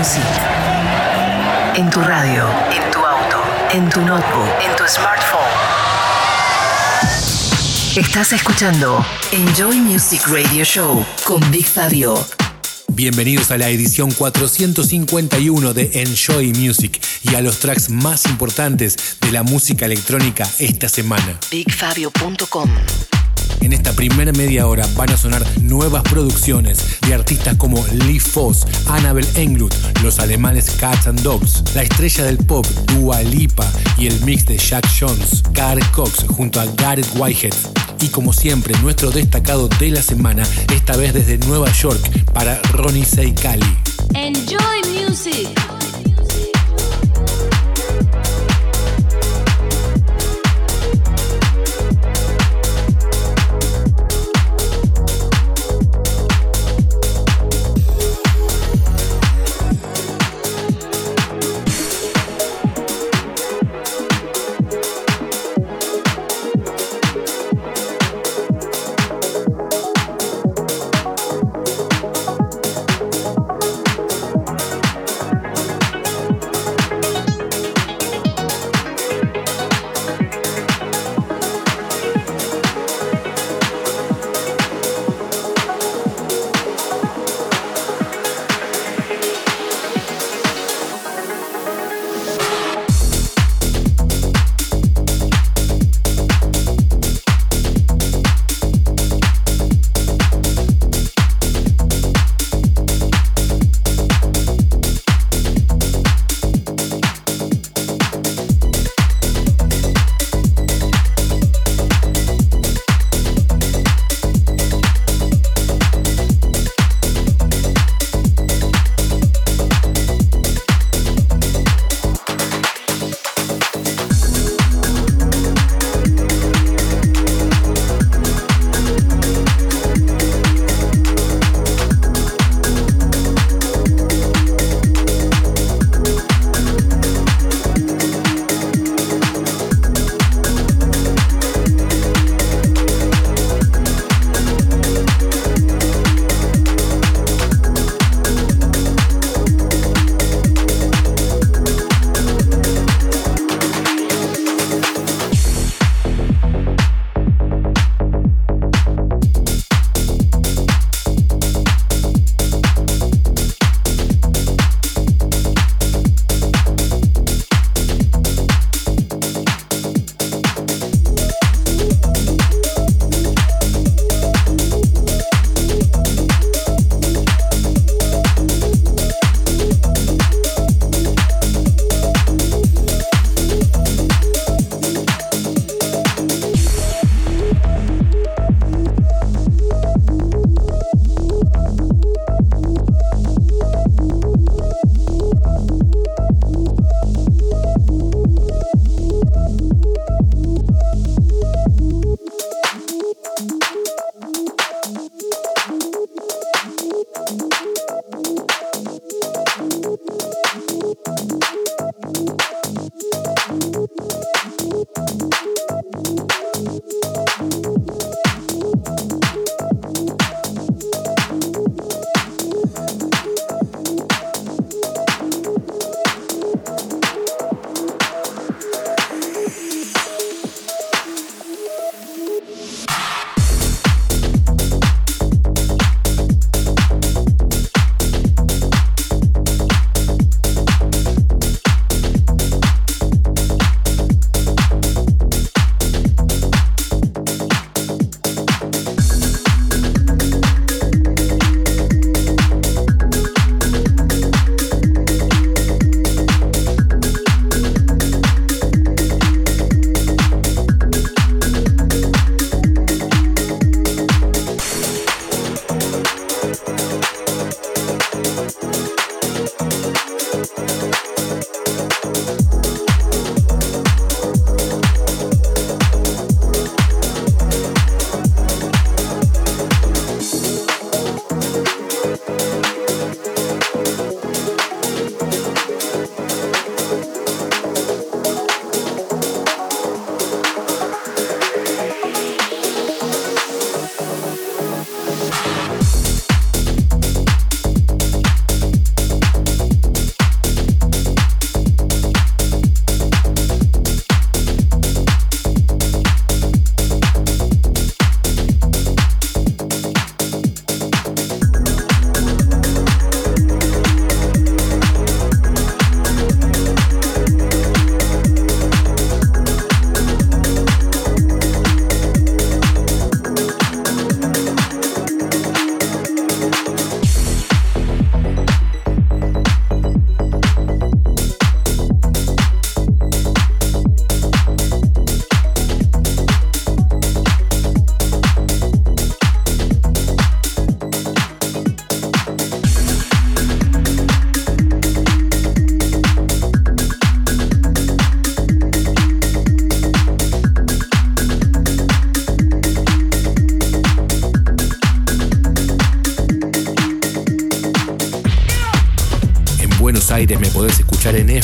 Music. En tu radio, en tu auto, en tu notebook, en tu smartphone. Estás escuchando Enjoy Music Radio Show con Big Fabio. Bienvenidos a la edición 451 de Enjoy Music y a los tracks más importantes de la música electrónica esta semana. BigFabio.com En esta primera media hora van a sonar nuevas producciones de artistas como Lee Foss, Annabel Englund, los alemanes Cats and Dogs, la estrella del pop Dua Lipa y el mix de Jack Jones, Carl Cox junto a Gareth Whitehead. Y como siempre, nuestro destacado de la semana, esta vez desde Nueva York para Ronnie Seikali. Enjoy music.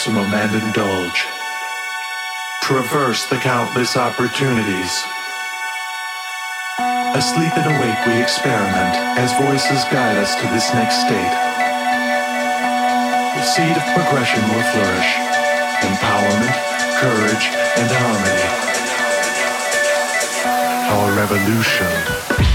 Maximum and indulge. Traverse the countless opportunities. Asleep and awake, we experiment as voices guide us to this next state. The seed of progression will flourish. Empowerment, courage, and harmony. Our revolution.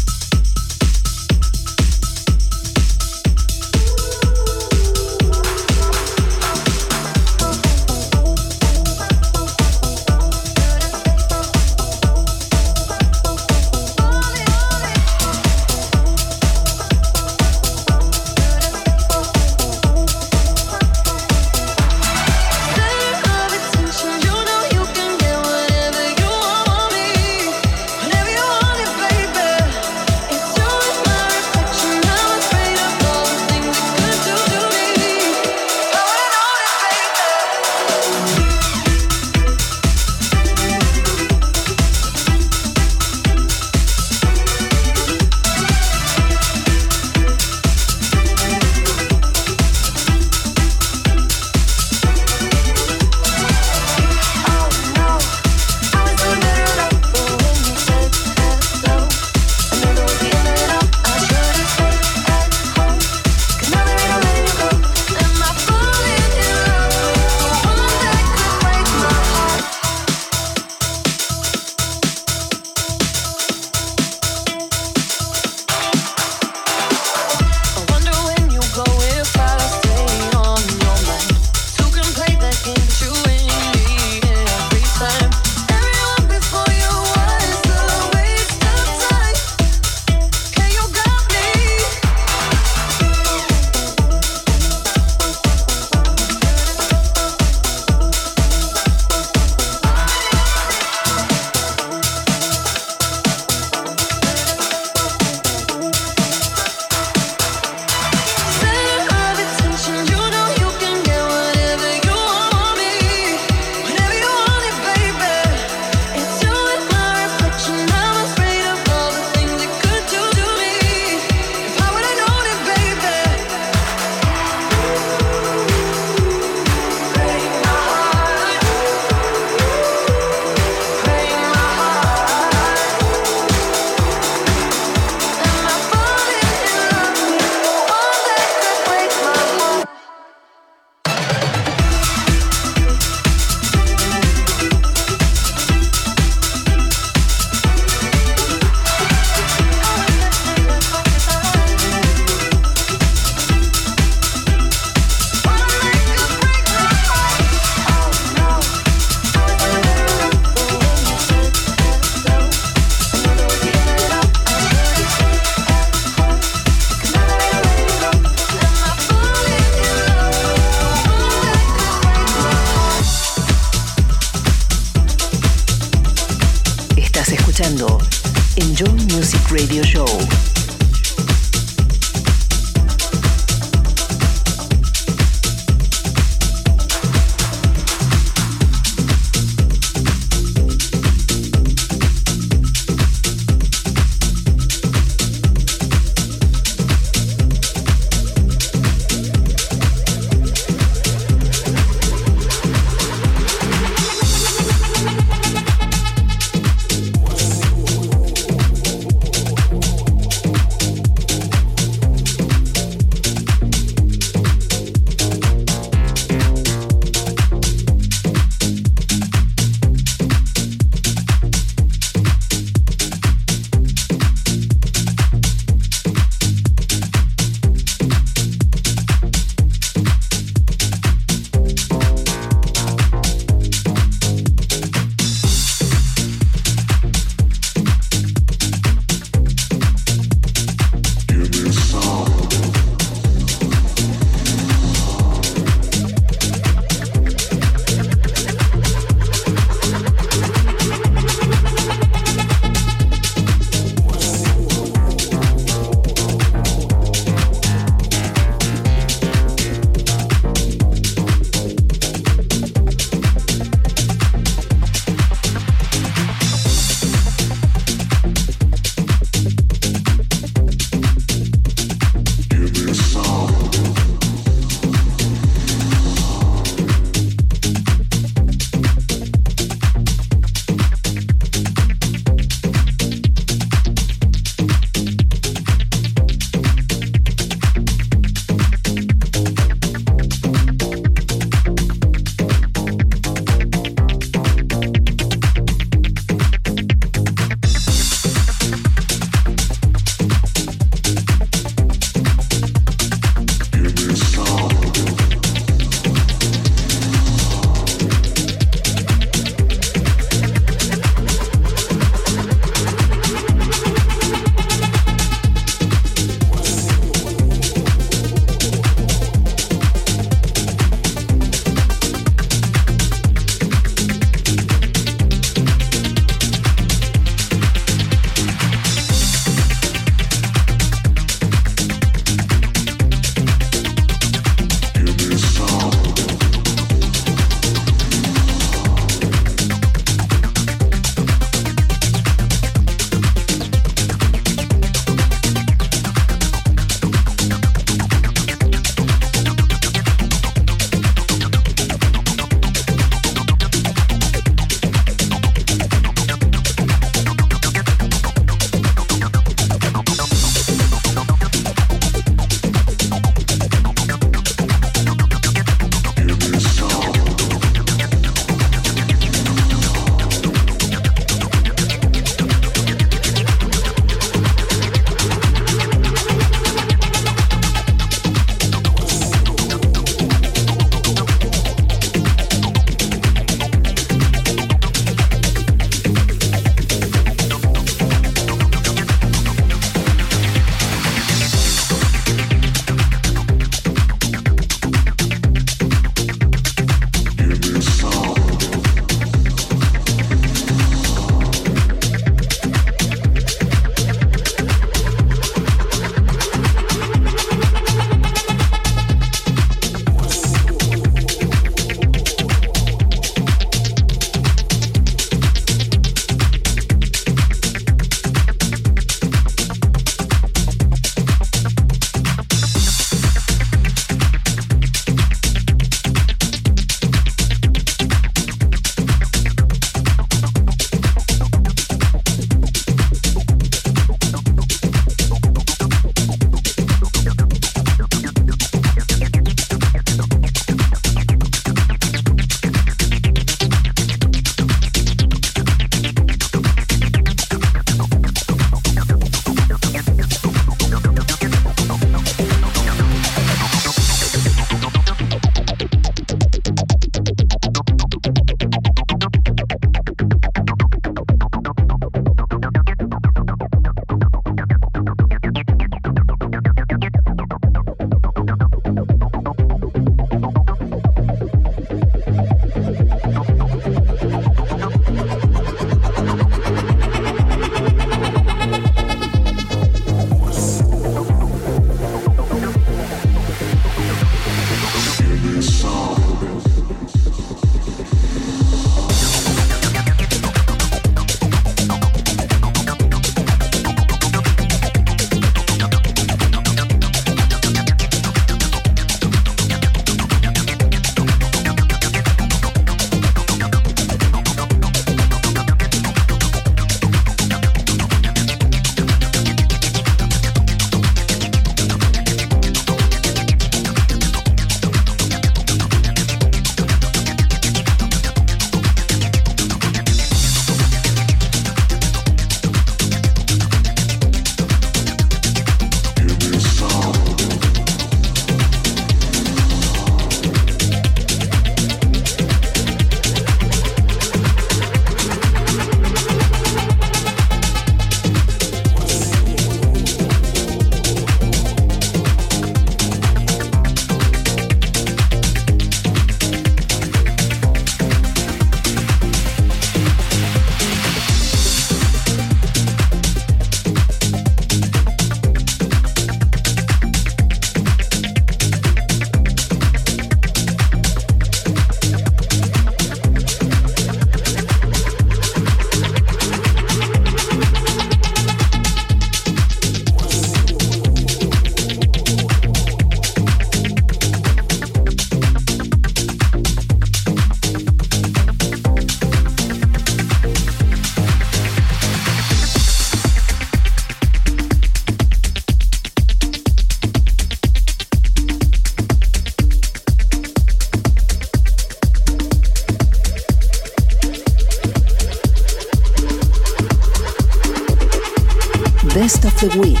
Best of the Week.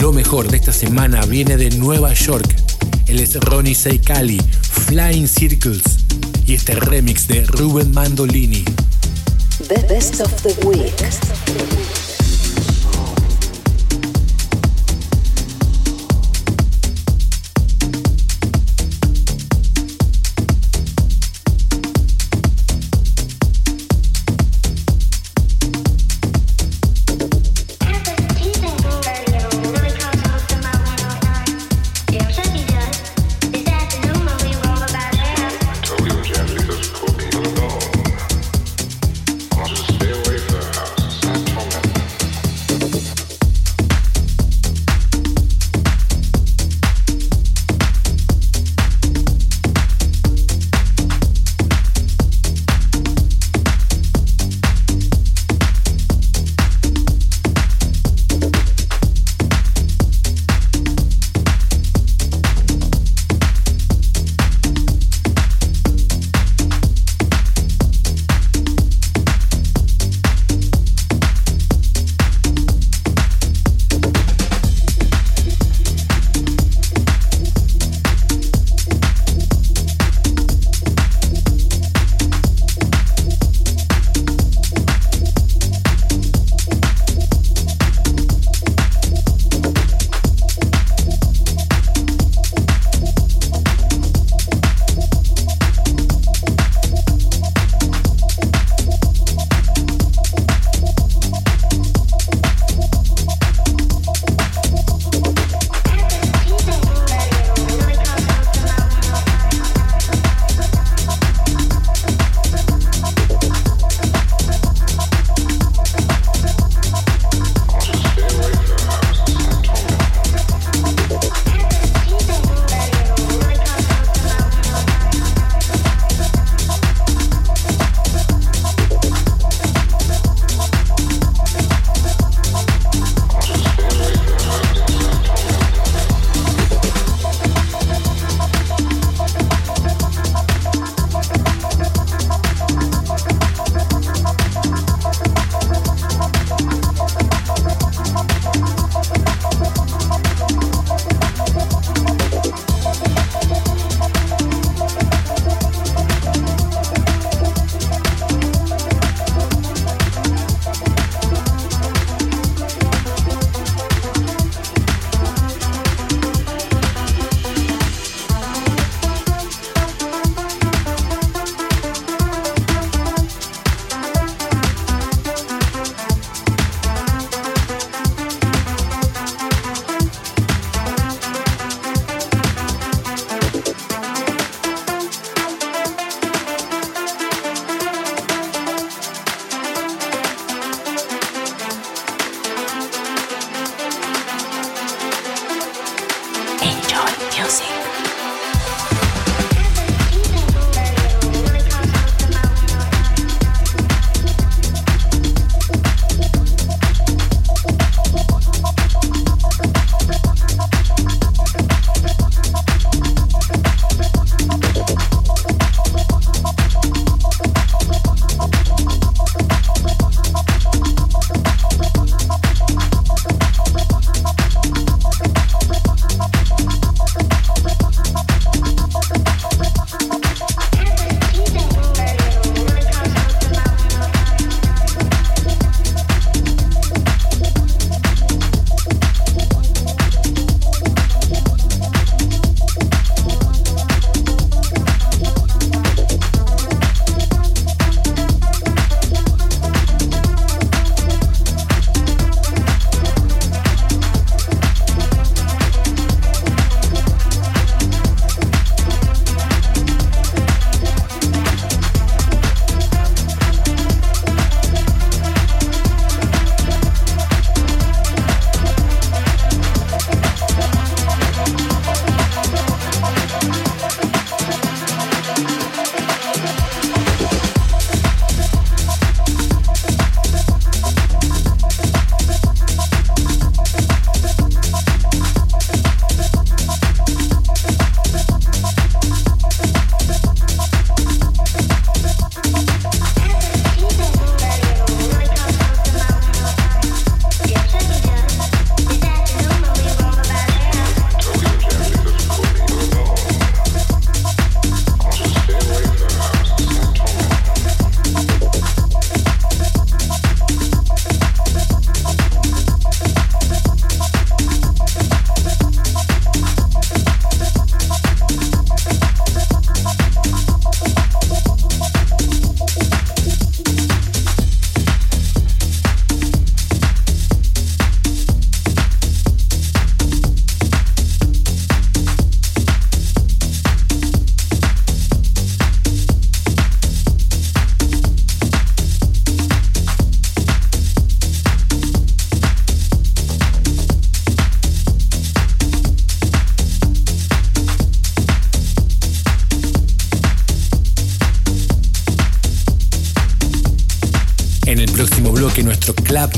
Lo mejor de esta semana viene de Nueva York. Él es Ronnie Seikali, Flying Circles y este remix de Ruben Mandolini. The Best of the Week.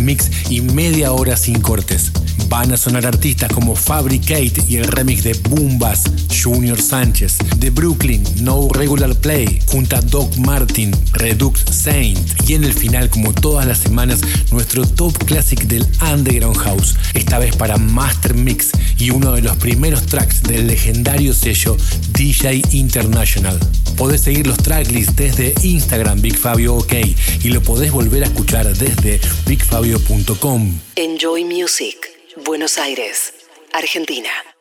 Mix y media hora sin cortes. Van a sonar artistas como Fabricate y el remix de Boombas, Junior Sánchez, de Brooklyn, No Regular Play, junto a Doc Martin, Redux Saint y en el final, como todas las semanas, nuestro top classic del Underground House, esta vez para Master Mix y uno de los primeros tracks del legendario sello DJ International. Podés seguir los tracklists desde Instagram Big Fabio OK y lo podés volver a escuchar desde bigfabio.com. Enjoy Music, Buenos Aires, Argentina.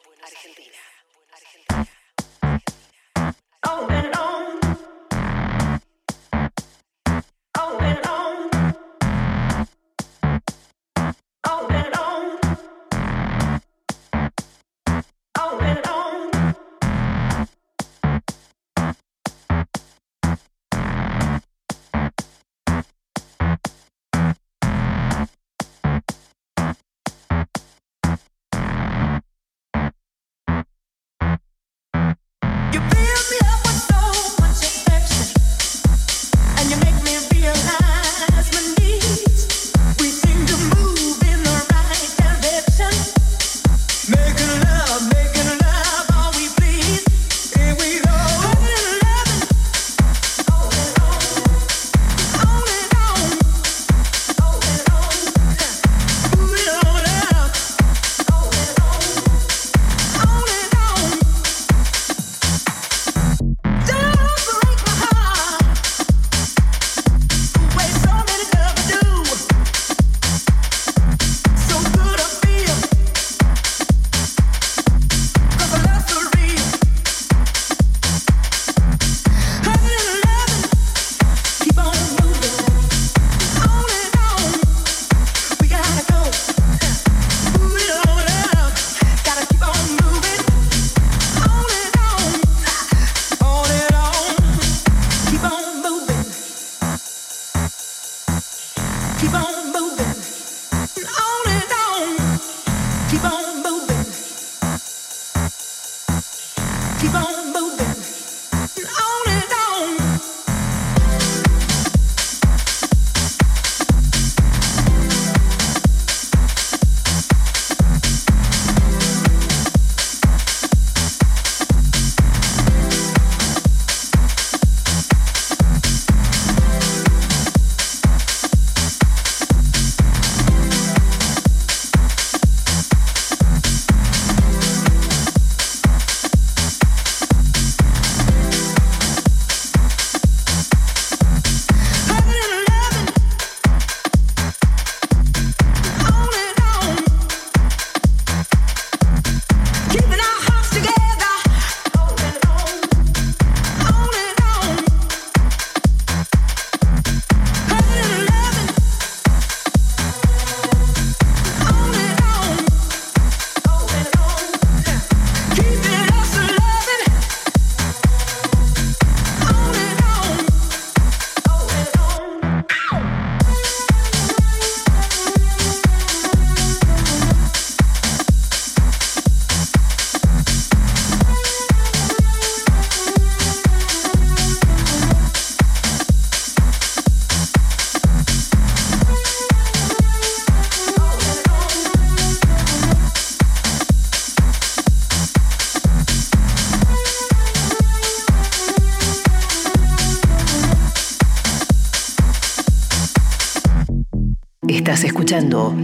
Escuchando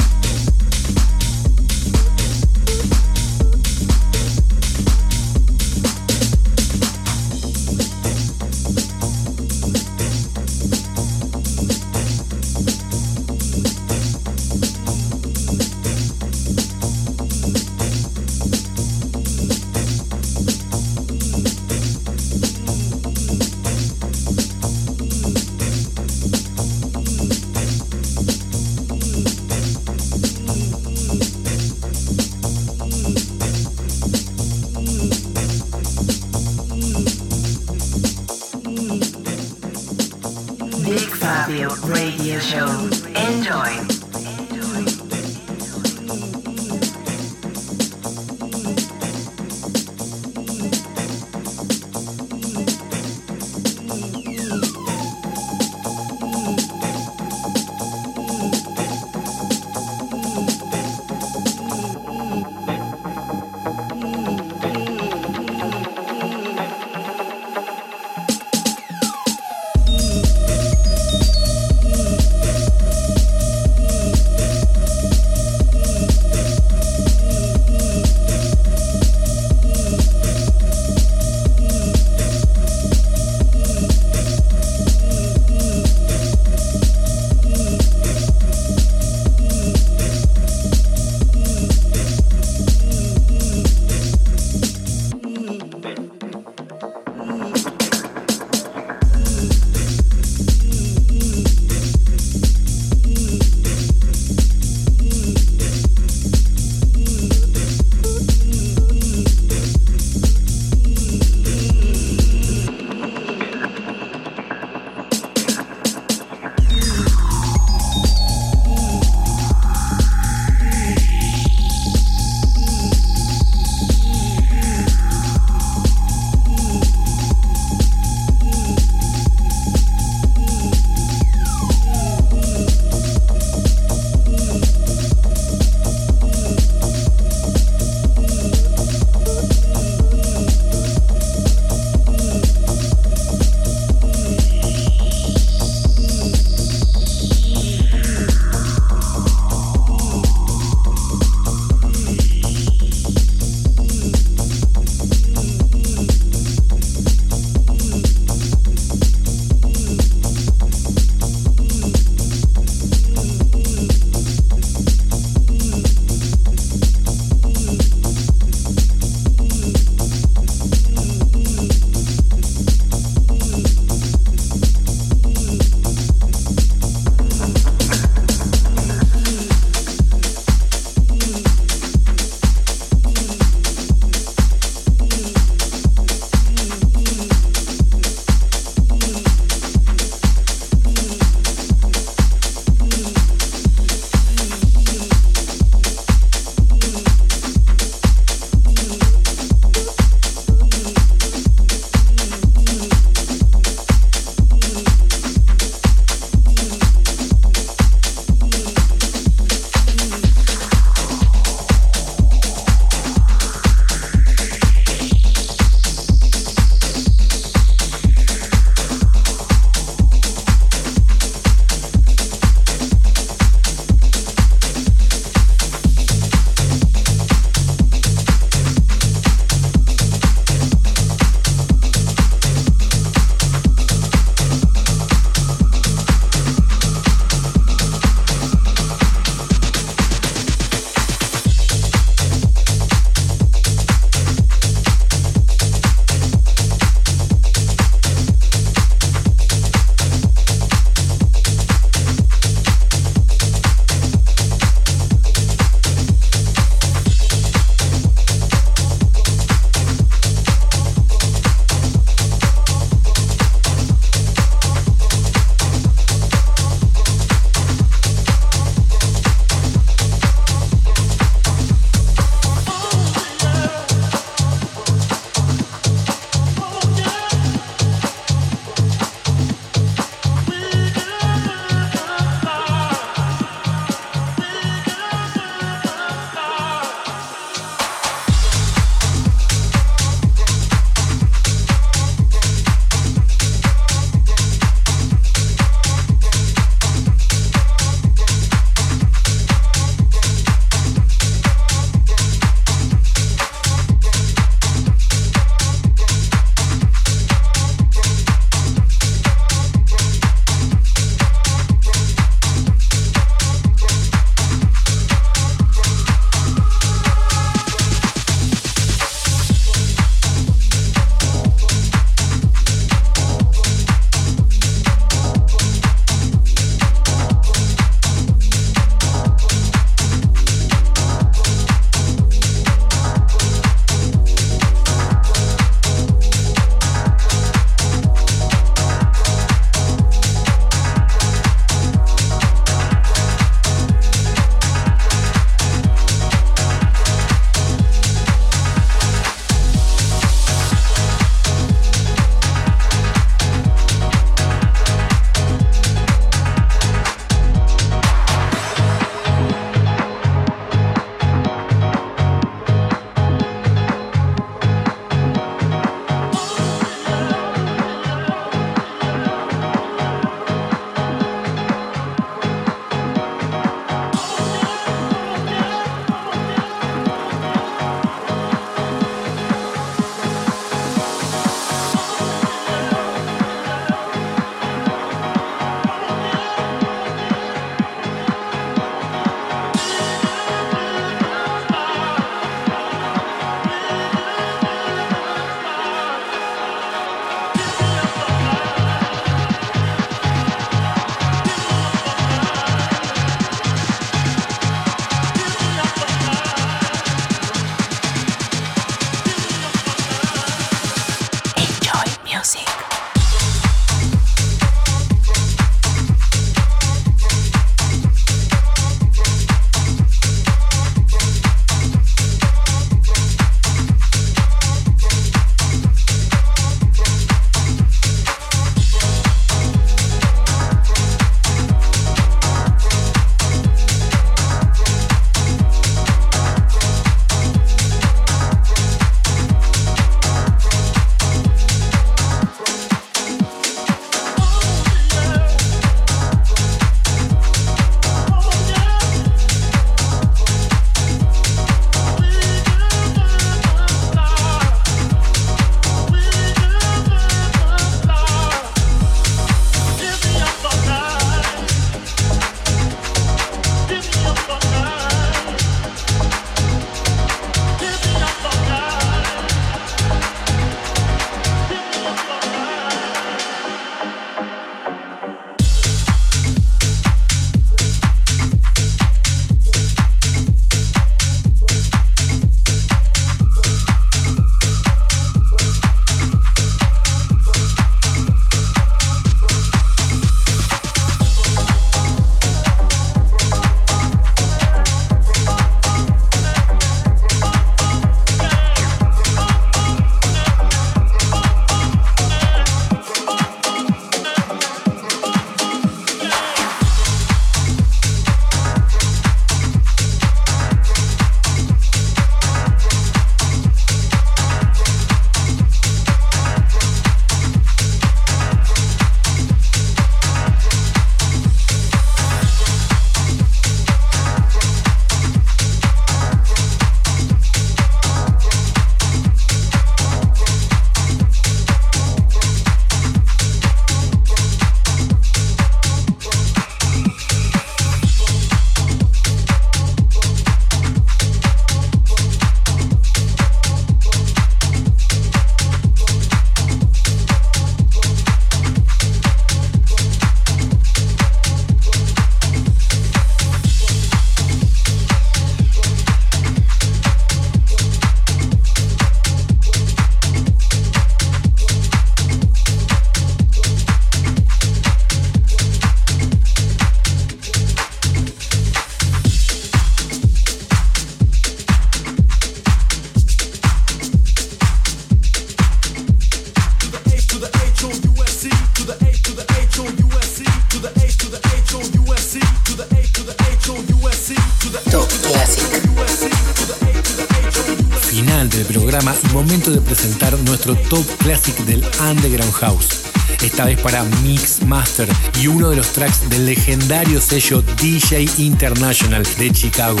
y uno de los tracks del legendario sello DJ International de Chicago.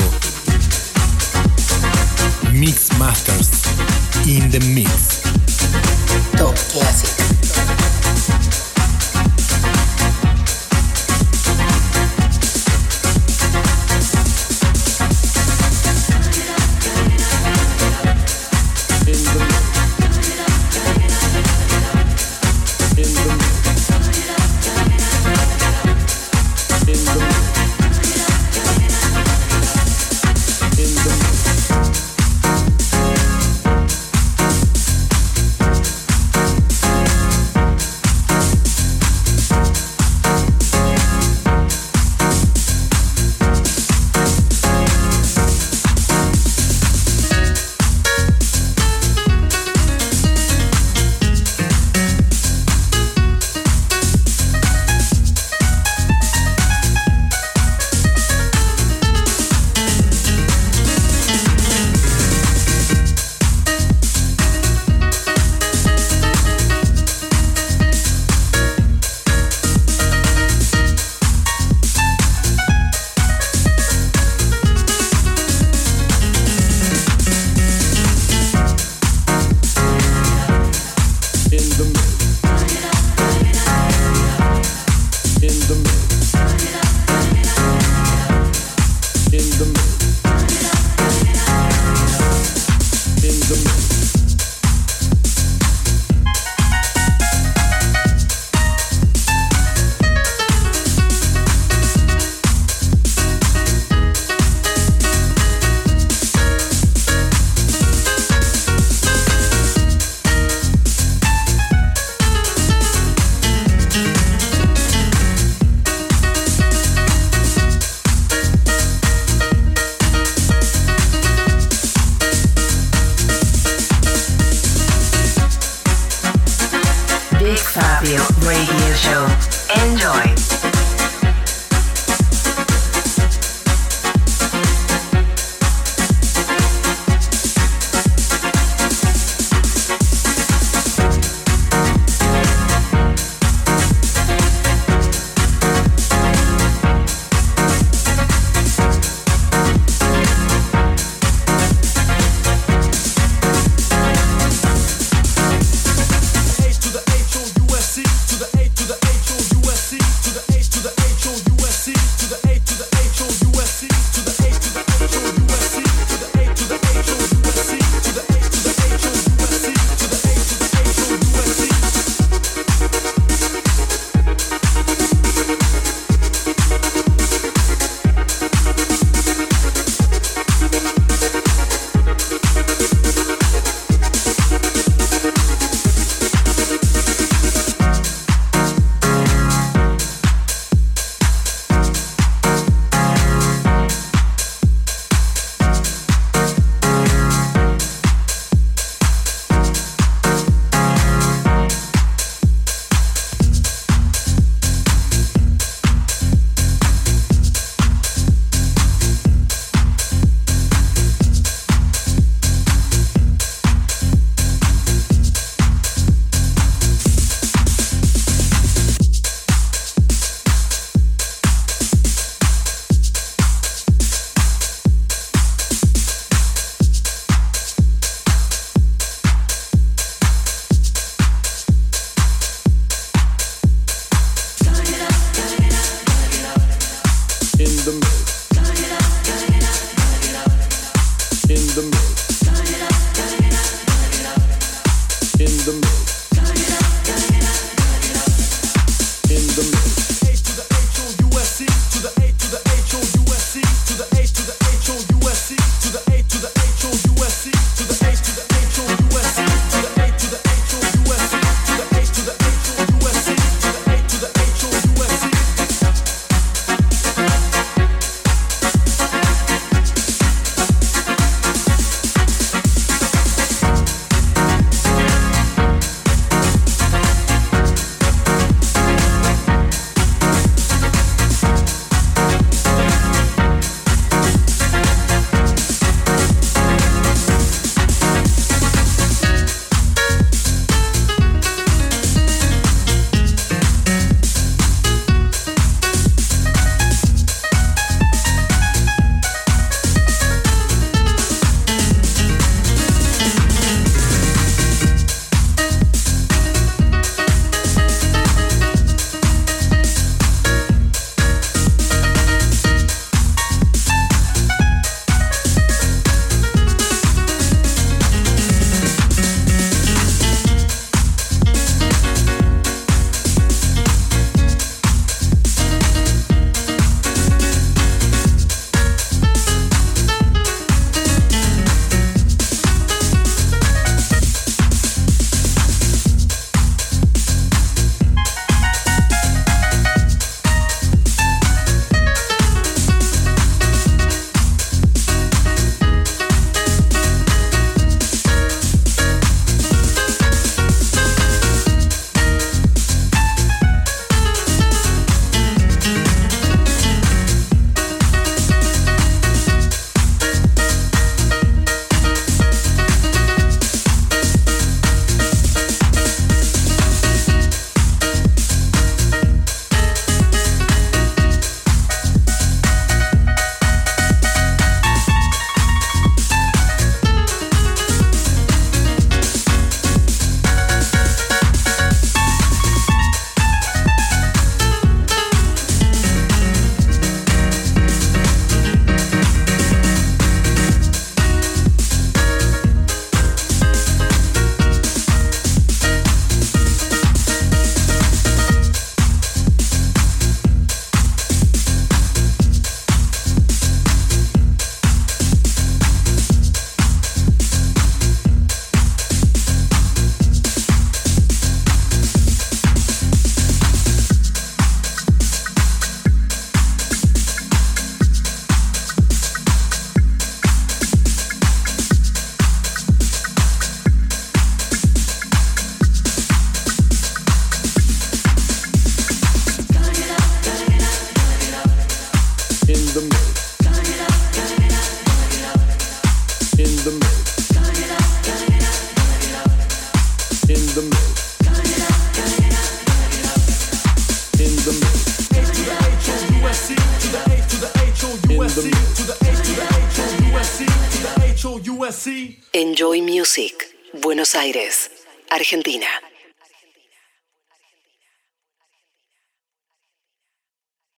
Mix Masters in the Mix. Enjoy.